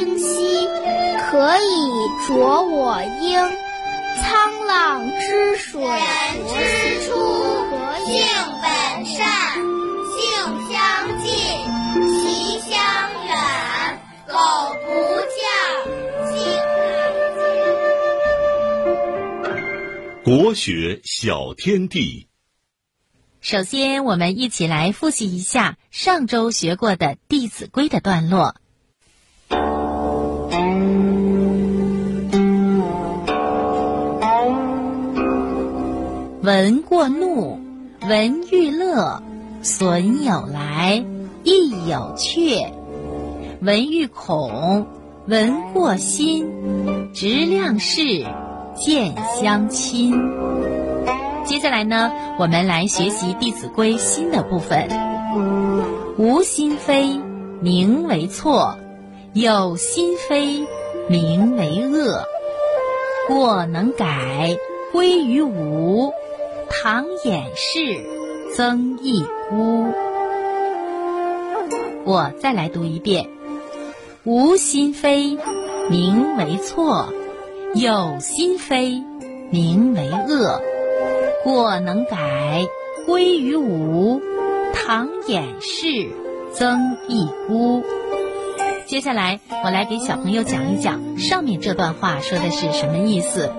清溪可以濯我缨。沧浪之水人之初，性本善，性相近，习相远。苟不教，性乃迁。国学小天地。首先，我们一起来复习一下上周学过的《弟子规》的段落。闻过怒，闻欲乐，损有来，益有却。闻欲恐，闻过心，直量事，见相亲。接下来呢，我们来学习《弟子规》新的部分。无心非，名为错；有心非，名为恶。过能改，归于无；唐掩饰，增益孤。我再来读一遍：无心非，名为错；有心非，名为恶。过能改，归于无；唐掩饰，增益孤。接下来，我来给小朋友讲一讲上面这段话说的是什么意思。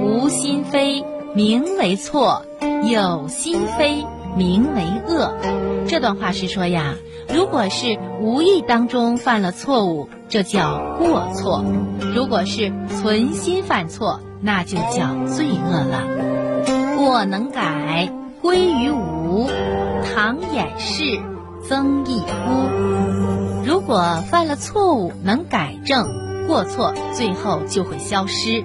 无心非，名为错；有心非，名为恶。这段话是说呀，如果是无意当中犯了错误，这叫过错；如果是存心犯错，那就叫罪恶了。过能改，归于无；唐掩饰，增益孤。如果犯了错误能改正，过错最后就会消失；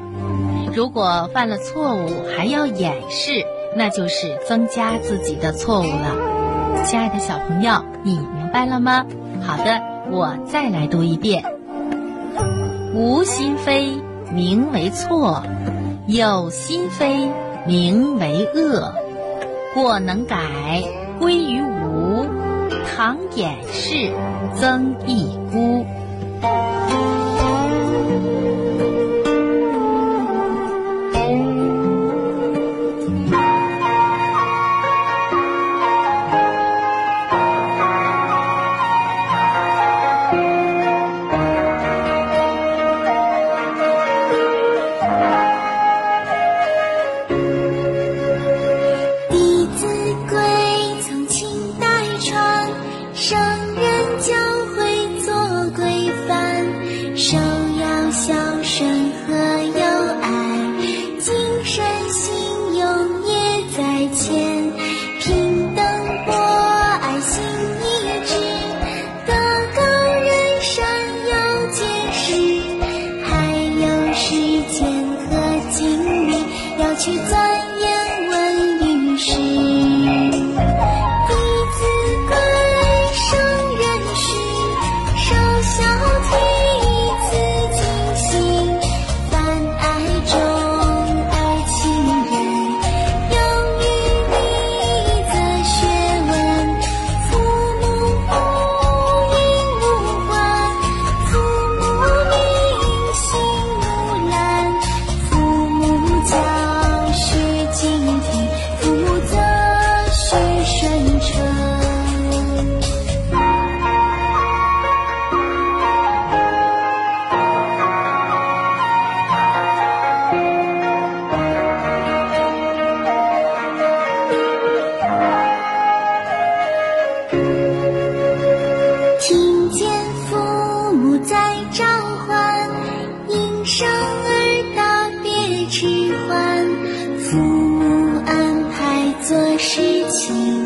如果犯了错误还要掩饰，那就是增加自己的错误了。亲爱的小朋友，你明白了吗？好的，我再来读一遍：无心非，名为错；有心非。名为恶，过能改，归于无；倘掩饰，增益孤。去钻父母安排做事情，